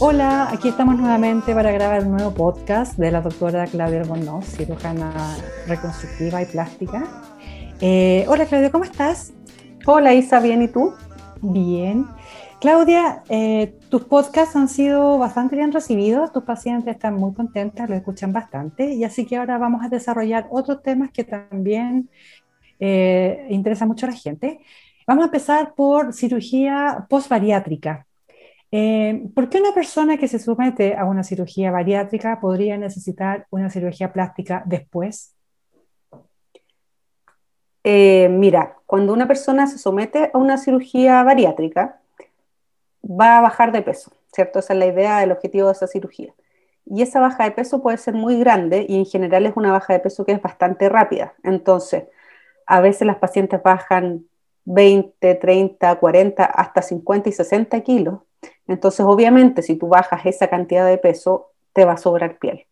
Hola, aquí estamos nuevamente para grabar un nuevo podcast de la doctora Claudia Albornoz, cirujana reconstructiva y plástica. Eh, hola Claudia, ¿cómo estás? Hola Isa, bien, ¿y tú? Bien. Claudia, eh, tus podcasts han sido bastante bien recibidos, tus pacientes están muy contentas, lo escuchan bastante, y así que ahora vamos a desarrollar otros temas que también eh, interesan mucho a la gente. Vamos a empezar por cirugía postbariátrica. Eh, ¿Por qué una persona que se somete a una cirugía bariátrica podría necesitar una cirugía plástica después? Eh, mira, cuando una persona se somete a una cirugía bariátrica, va a bajar de peso, ¿cierto? Esa es la idea, el objetivo de esa cirugía. Y esa baja de peso puede ser muy grande y en general es una baja de peso que es bastante rápida. Entonces, a veces las pacientes bajan 20, 30, 40, hasta 50 y 60 kilos entonces, obviamente, si tú bajas esa cantidad de peso, te va a sobrar piel.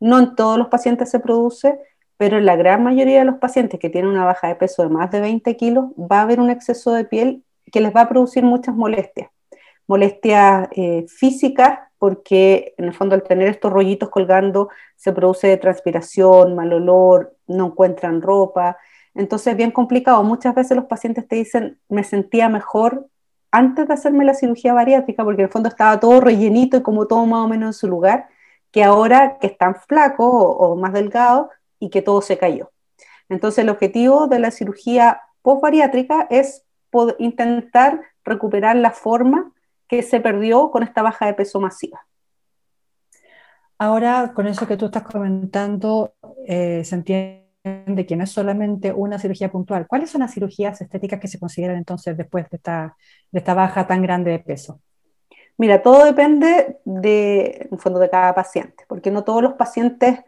No en todos los pacientes se produce, pero en la gran mayoría de los pacientes que tienen una baja de peso de más de 20 kilos, va a haber un exceso de piel que les va a producir muchas molestias. Molestias eh, físicas, porque en el fondo al tener estos rollitos colgando se produce transpiración, mal olor, no encuentran ropa. Entonces es bien complicado. Muchas veces los pacientes te dicen, me sentía mejor antes de hacerme la cirugía bariátrica, porque en el fondo estaba todo rellenito y como todo más o menos en su lugar, que ahora que están flacos o, más delgados y que todo se cayó. Entonces el objetivo de la cirugía postbariátrica es intentar recuperar la forma que se perdió con esta baja de peso masiva. Ahora, con eso que tú estás comentando, eh, se entiende de que no es solamente una cirugía puntual. ¿Cuáles son las cirugías estéticas que se consideran entonces después de esta, de esta baja tan grande de peso? Mira, todo depende de, en fondo de cada paciente, porque no todos los pacientes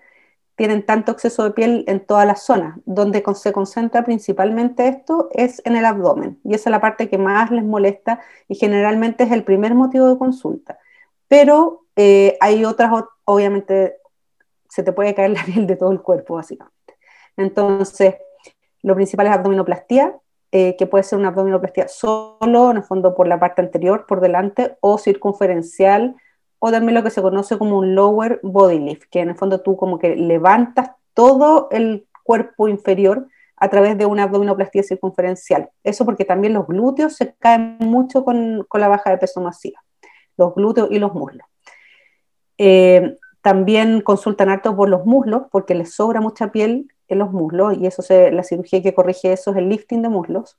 tienen tanto exceso de piel en todas las zonas. Donde se concentra principalmente esto es en el abdomen, y esa es la parte que más les molesta y generalmente es el primer motivo de consulta. Pero eh, hay otras, obviamente, se te puede caer la piel de todo el cuerpo, básicamente. Entonces, lo principal es abdominoplastía, eh, que puede ser una abdominoplastía solo, en el fondo por la parte anterior, por delante, o circunferencial, o también lo que se conoce como un lower body lift, que en el fondo tú como que levantas todo el cuerpo inferior a través de una abdominoplastía circunferencial. Eso porque también los glúteos se caen mucho con, con la baja de peso masiva, los glúteos y los muslos. Eh, también consultan harto por los muslos porque les sobra mucha piel en los muslos y eso se, la cirugía que corrige eso es el lifting de muslos.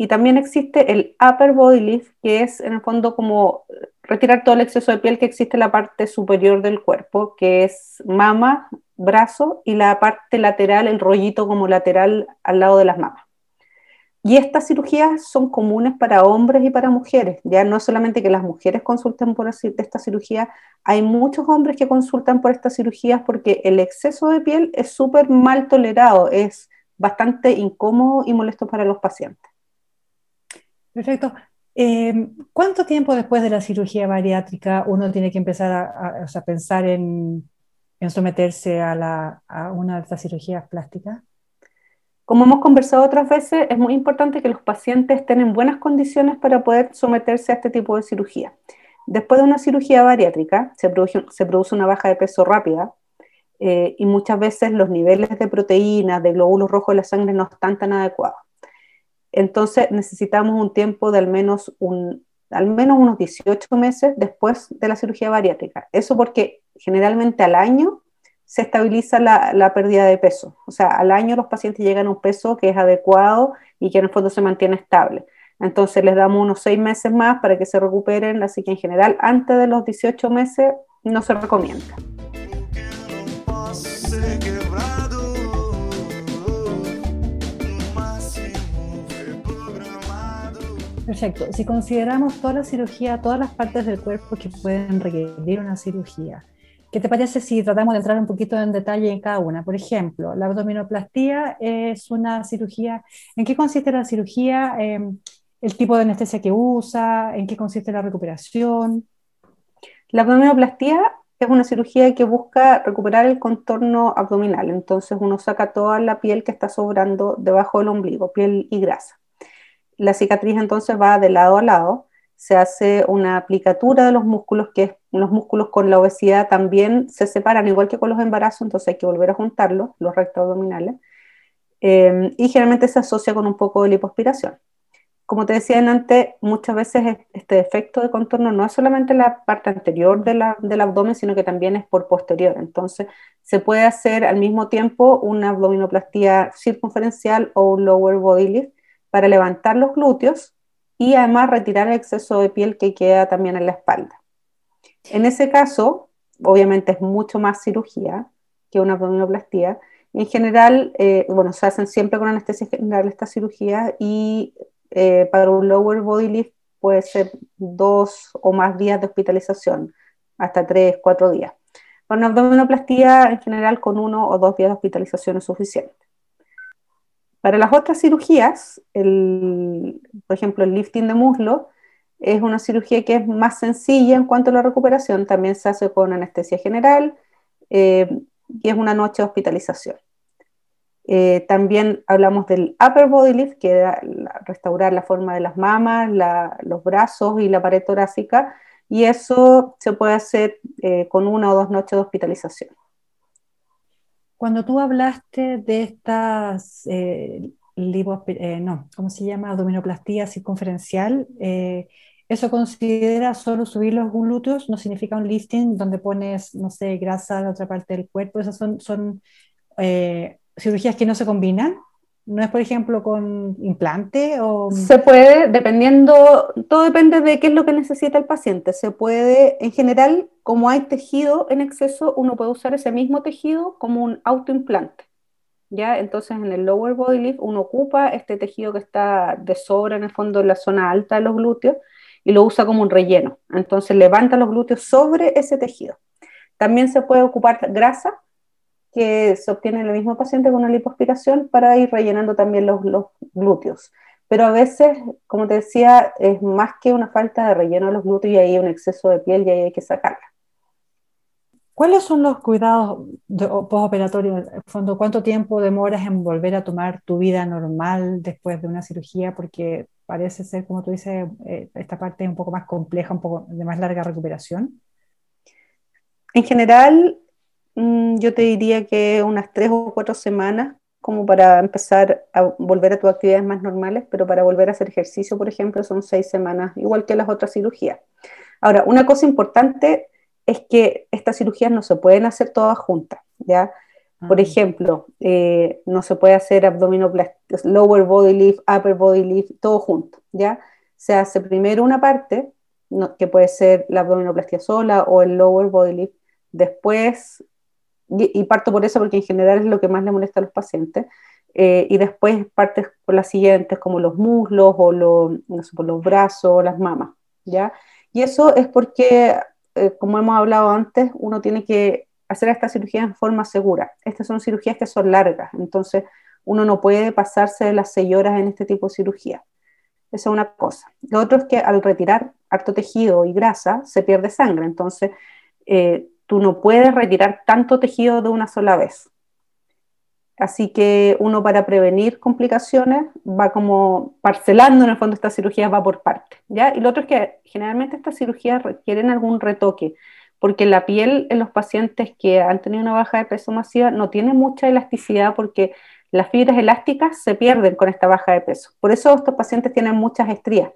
Y también existe el upper body lift, que es en el fondo como retirar todo el exceso de piel que existe en la parte superior del cuerpo, que es mama, brazo y la parte lateral, el rollito como lateral al lado de las mamas. Y estas cirugías son comunes para hombres y para mujeres. Ya no solamente que las mujeres consulten por esta cirugía, hay muchos hombres que consultan por estas cirugías porque el exceso de piel es súper mal tolerado, es bastante incómodo y molesto para los pacientes. Perfecto. Eh, ¿Cuánto tiempo después de la cirugía bariátrica uno tiene que empezar a, pensar en, someterse a, a una de estas cirugías plásticas? Como hemos conversado otras veces, es muy importante que los pacientes estén en buenas condiciones para poder someterse a este tipo de cirugía. Después de una cirugía bariátrica, se produce, una baja de peso rápida eh, y muchas veces los niveles de proteínas, de glóbulos rojos de la sangre no están tan adecuados. Entonces necesitamos un tiempo de al menos, al menos unos 18 meses después de la cirugía bariátrica. Eso porque generalmente al año se estabiliza la, pérdida de peso. O sea, al año los pacientes llegan a un peso que es adecuado y que en el fondo se mantiene estable. Entonces les damos unos seis meses más para que se recuperen, así que en general antes de los 18 meses no se recomienda. Perfecto. Si consideramos toda la cirugía, todas las partes del cuerpo que pueden requerir una cirugía, ¿Qué te parece si tratamos de entrar un poquito en detalle en cada una? Por ejemplo, la abdominoplastía es una cirugía. ¿En qué consiste la cirugía? Em, ¿El tipo de anestesia que usa? ¿En qué consiste la recuperación? La abdominoplastía es una cirugía que busca recuperar el contorno abdominal. Entonces uno saca toda la piel que está sobrando debajo del ombligo, piel y grasa. La cicatriz entonces va de lado a lado se hace una aplicatura de los músculos, que los músculos con la obesidad también se separan, igual que con los embarazos, entonces hay que volver a juntarlos, los rectos abdominales, eh, y generalmente se asocia con un poco de lipoaspiración. Como te decía antes, muchas veces este efecto de contorno no es solamente la parte anterior del abdomen, sino que también es por posterior. Entonces, se puede hacer al mismo tiempo una abdominoplastía circunferencial o un lower body lift para levantar los glúteos y además retirar el exceso de piel que queda también en la espalda. En ese caso, obviamente es mucho más cirugía que una abdominoplastía. En general, eh, bueno, se hacen siempre con anestesia general estas cirugías y eh, para un lower body lift puede ser dos o más días de hospitalización, hasta tres, cuatro días. Para una abdominoplastía, en general, con uno o dos días de hospitalización es suficiente. Para las otras cirugías, por ejemplo, el lifting de muslo es una cirugía que es más sencilla en cuanto a la recuperación, también se hace con anestesia general eh, y es una noche de hospitalización. Eh, también hablamos del upper body lift, que era restaurar la forma de las mamas, los brazos y la pared torácica, y eso se puede hacer eh, con una o dos noches de hospitalización. Cuando tú hablaste de estas, eh, eh, no, ¿cómo se llama? Abdominoplastía circunferencial, eh, ¿eso considera solo subir los glúteos? ¿No significa un lifting donde pones, no sé, grasa de otra parte del cuerpo? ¿Esas son, son cirugías que no se combinan? ¿No es, por ejemplo, con implante? O... Se puede, dependiendo, todo depende de qué es lo que necesita el paciente. Se puede, en general, como hay tejido en exceso, uno puede usar ese mismo tejido como un autoimplante. ¿ya? Entonces, en el lower body lift, uno ocupa este tejido que está de sobra en el fondo en la zona alta de los glúteos y lo usa como un relleno. Entonces, levanta los glúteos sobre ese tejido. También se puede ocupar grasa que se obtiene en el mismo paciente con una lipoaspiración para ir rellenando también los, glúteos. Pero a veces, como te decía, es más que una falta de relleno de los glúteos y hay un exceso de piel y ahí hay que sacarla. ¿Cuáles son los cuidados postoperatorios? ¿Cuánto tiempo demoras en volver a tomar tu vida normal después de una cirugía? Porque parece ser, como tú dices, eh, esta parte es un poco más compleja, un poco de más larga recuperación. En general, yo te diría que unas tres o cuatro semanas como para empezar a volver a tus actividades más normales, pero para volver a hacer ejercicio, por ejemplo, son seis semanas, igual que las otras cirugías. Ahora, una cosa importante es que estas cirugías no se pueden hacer todas juntas, ¿ya? Por ah. ejemplo, eh, no se puede hacer abdominoplastia, lower body lift, upper body lift, todo junto, ¿ya? Se hace primero una parte, que puede ser la abdominoplastia sola o el lower body lift, después y, parto por eso porque en general es lo que más le molesta a los pacientes, eh, y después partes por las siguientes, como los muslos o los, por los brazos o las mamas, ¿ya? Y eso es porque, eh, como hemos hablado antes, uno tiene que hacer esta cirugía en forma segura. Estas son cirugías que son largas, entonces uno no puede pasarse de las seis horas en este tipo de cirugía. Esa es una cosa. Lo otro es que al retirar harto tejido y grasa se pierde sangre, entonces eh, tú no puedes retirar tanto tejido de una sola vez. Así que uno para prevenir complicaciones va como parcelando en el fondo estas cirugías, va por parte. ¿ya? Y lo otro es que generalmente estas cirugías requieren algún retoque, porque la piel en los pacientes que han tenido una baja de peso masiva no tiene mucha elasticidad porque las fibras elásticas se pierden con esta baja de peso. Por eso estos pacientes tienen muchas estrías.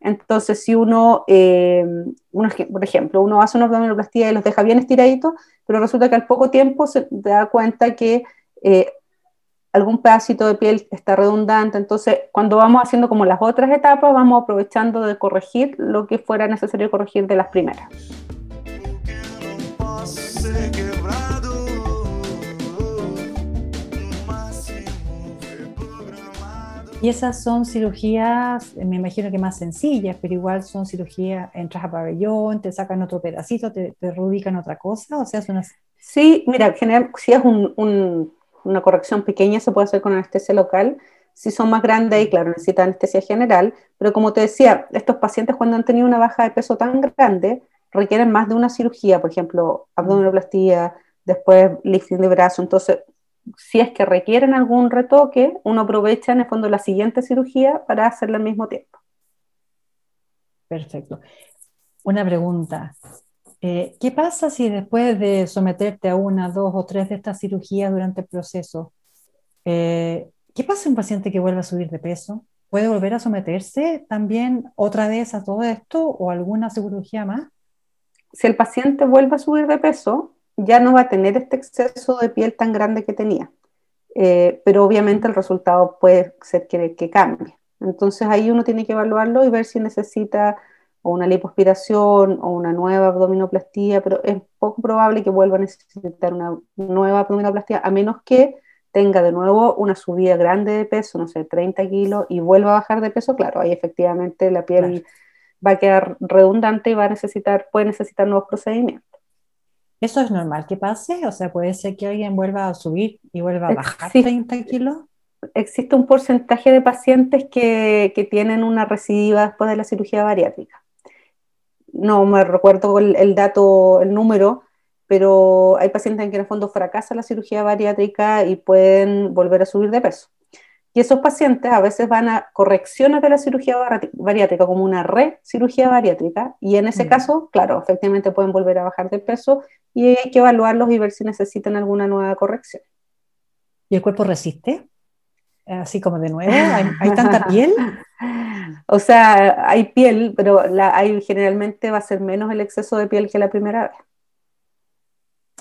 Entonces, si uno, eh, por ejemplo, uno hace una abdominoplastía y los deja bien estiraditos, pero resulta que al poco tiempo se da cuenta que eh, algún pedacito de piel está redundante. Entonces, cuando vamos haciendo como las otras etapas, vamos aprovechando de corregir lo que fuera necesario corregir de las primeras. Y esas son cirugías, me imagino que más sencillas, pero igual son cirugías, entras a pabellón, te sacan otro pedacito, te, te reubican otra cosa, o sea, son Sí, mira, general, si es una corrección pequeña, se puede hacer con anestesia local. Si son más grandes, y claro, necesitan anestesia general. Pero como te decía, estos pacientes cuando han tenido una baja de peso tan grande, requieren más de una cirugía, por ejemplo, abdominoplastía, después lifting de brazo. Entonces, si es que requieren algún retoque, uno aprovecha en el fondo la siguiente cirugía para hacerla al mismo tiempo. Perfecto. Una pregunta. Eh, ¿Qué pasa si después de someterte a una, dos o tres de estas cirugías durante el proceso, eh, ¿qué pasa un paciente que vuelve a subir de peso? ¿Puede volver a someterse también otra vez a todo esto o alguna cirugía más? Si el paciente vuelve a subir de peso, ya no va a tener este exceso de piel tan grande que tenía. Eh, pero obviamente el resultado puede ser que, que, cambie. Entonces ahí uno tiene que evaluarlo y ver si necesita o una lipoaspiración o una nueva abdominoplastía, pero es poco probable que vuelva a necesitar una nueva abdominoplastía, a menos que tenga de nuevo una subida grande de peso, no sé, 30 kilos, y vuelva a bajar de peso, claro, ahí efectivamente la piel va a quedar redundante y va a necesitar, puede necesitar nuevos procedimientos. ¿Eso es normal que pase? O sea, puede ser que alguien vuelva a subir y vuelva a bajar 30 kilos. Existe un porcentaje de pacientes que, que tienen una recidiva después de la cirugía bariátrica no me recuerdo el, dato, el número, pero hay pacientes en que en el fondo fracasa la cirugía bariátrica y pueden volver a subir de peso. Y esos pacientes a veces van a correcciones de la cirugía bariátrica como una re-cirugía bariátrica y en ese mm. caso, claro, efectivamente pueden volver a bajar de peso y hay que evaluarlos y ver si necesitan alguna nueva corrección. ¿Y el cuerpo resiste? Así como de nuevo, ¿hay, tanta piel? O sea, hay piel, pero la, hay, generalmente va a ser menos el exceso de piel que la primera vez.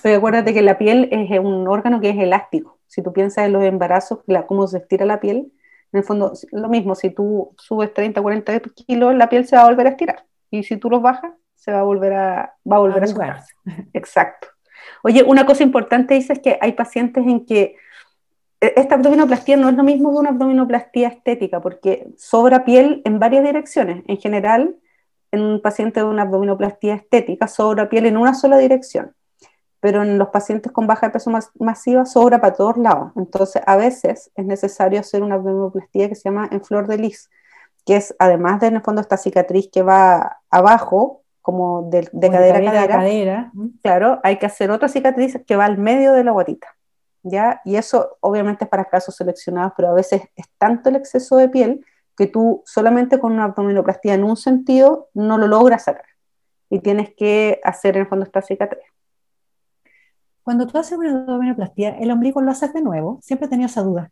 Pero acuérdate que la piel es un órgano que es elástico. Si tú piensas en los embarazos, cómo se estira la piel, en el fondo, lo mismo, si tú subes 30, 40 kilos, la piel se va a volver a estirar. Y si tú los bajas, se va a volver a, va a, volver a, Exacto. Oye, una cosa importante dices que hay pacientes en que e, esta abdominoplastía no es lo mismo que una abdominoplastía estética, porque sobra piel en varias direcciones. En general, en un paciente de una abdominoplastía estética, sobra piel en una sola dirección, pero en los pacientes con baja de peso masiva sobra para todos lados. Entonces, a veces es necesario hacer una abdominoplastía que se llama en flor de lis, que es además de en el fondo esta cicatriz que va abajo, como de, cadera a cadera, cadera, claro, hay que hacer otra cicatriz que va al medio de la guatita. ¿ya? Y eso obviamente es para casos seleccionados, pero a veces es tanto el exceso de piel que tú solamente con una abdominoplastía en un sentido no lo logras sacar y tienes que hacer en el fondo esta cicatriz. Cuando tú haces una abdominoplastía, ¿el ombligo lo haces de nuevo? Siempre he tenido esa duda.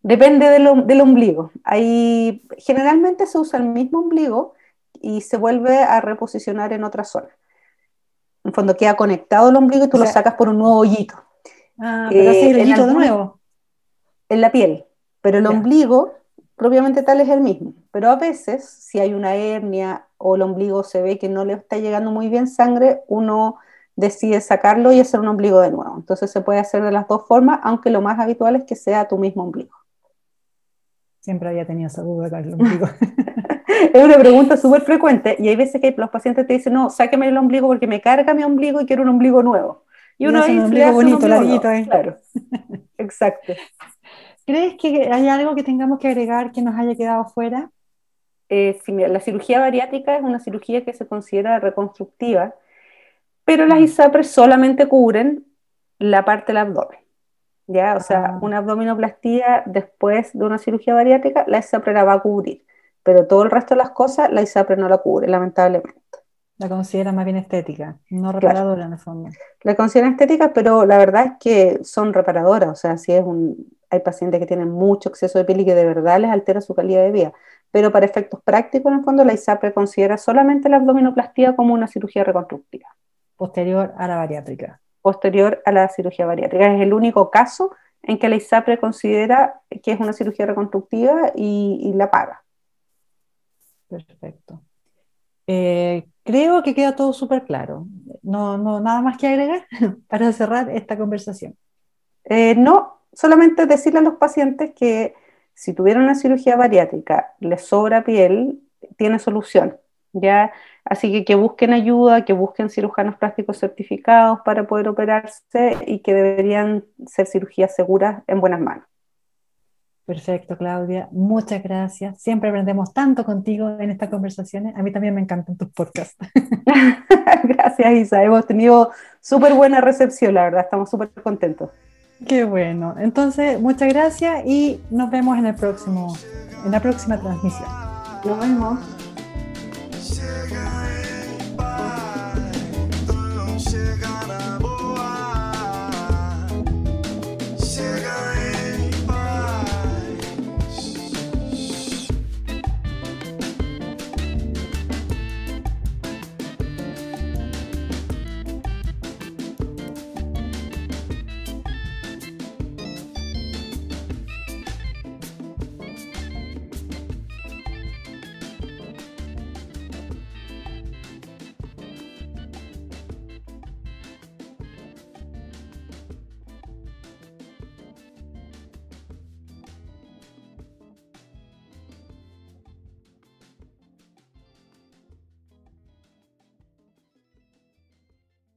Depende del, del ombligo. Hay, generalmente se usa el mismo ombligo y se vuelve a reposicionar en otra zona. En fondo queda conectado el ombligo y tú lo sacas por un nuevo hoyito. Ah, pero así el de nuevo. En la piel, pero el ombligo propiamente tal es el mismo. Pero a veces, si hay una hernia o el ombligo se ve que no le está llegando muy bien sangre, uno decide sacarlo y hacer un ombligo de nuevo. Entonces se puede hacer de las dos formas, aunque lo más habitual es que sea tu mismo ombligo. Siempre había tenido esa duda ombligo. es una pregunta súper frecuente y hay veces que los pacientes te dicen, no, sáqueme el ombligo porque me carga mi ombligo y quiero un ombligo nuevo. Y uno ahí un bonito, larguito. ¿eh? Claro, exacto. ¿Crees que hay algo que tengamos que agregar que nos haya quedado fuera? Eh, la cirugía bariátrica es una cirugía que se considera reconstructiva, pero las mm. ISAPRES solamente cubren la parte del abdomen. ¿ya? O sea, ah. una abdominoplastía después de una cirugía bariátrica, la ISAPRE la va a cubrir, pero todo el resto de las cosas, la ISAPRE no la cubre, lamentablemente. La considera más bien estética, no reparadora en el fondo. La consideran estética, pero la verdad es que son reparadoras. O sea, si es un, hay pacientes que tienen mucho exceso de piel y que de verdad les altera su calidad de vida. Pero para efectos prácticos, en el fondo, la ISAPRE considera solamente la abdominoplastía como una cirugía reconstructiva. Posterior a la bariátrica. Posterior a la cirugía bariátrica. Es el único caso en que la ISAPRE considera que es una cirugía reconstructiva y, y la paga. Perfecto. Eh, creo que queda todo súper claro. No, no, nada más que agregar para cerrar esta conversación. Eh, no, solamente decirle a los pacientes que si tuvieron una cirugía bariátrica, les sobra piel, tiene solución. ¿ya? Así que que busquen ayuda, que busquen cirujanos plásticos certificados para poder operarse y que deberían ser cirugías seguras en buenas manos. Perfecto, Claudia. Muchas gracias. Siempre aprendemos tanto contigo en estas conversaciones. A mí también me encantan tus podcasts. gracias, Isa. Hemos tenido súper buena recepción, la verdad. Estamos súper contentos. Qué bueno. Entonces, muchas gracias y nos vemos en el próximo, en la próxima transmisión. Nos vemos.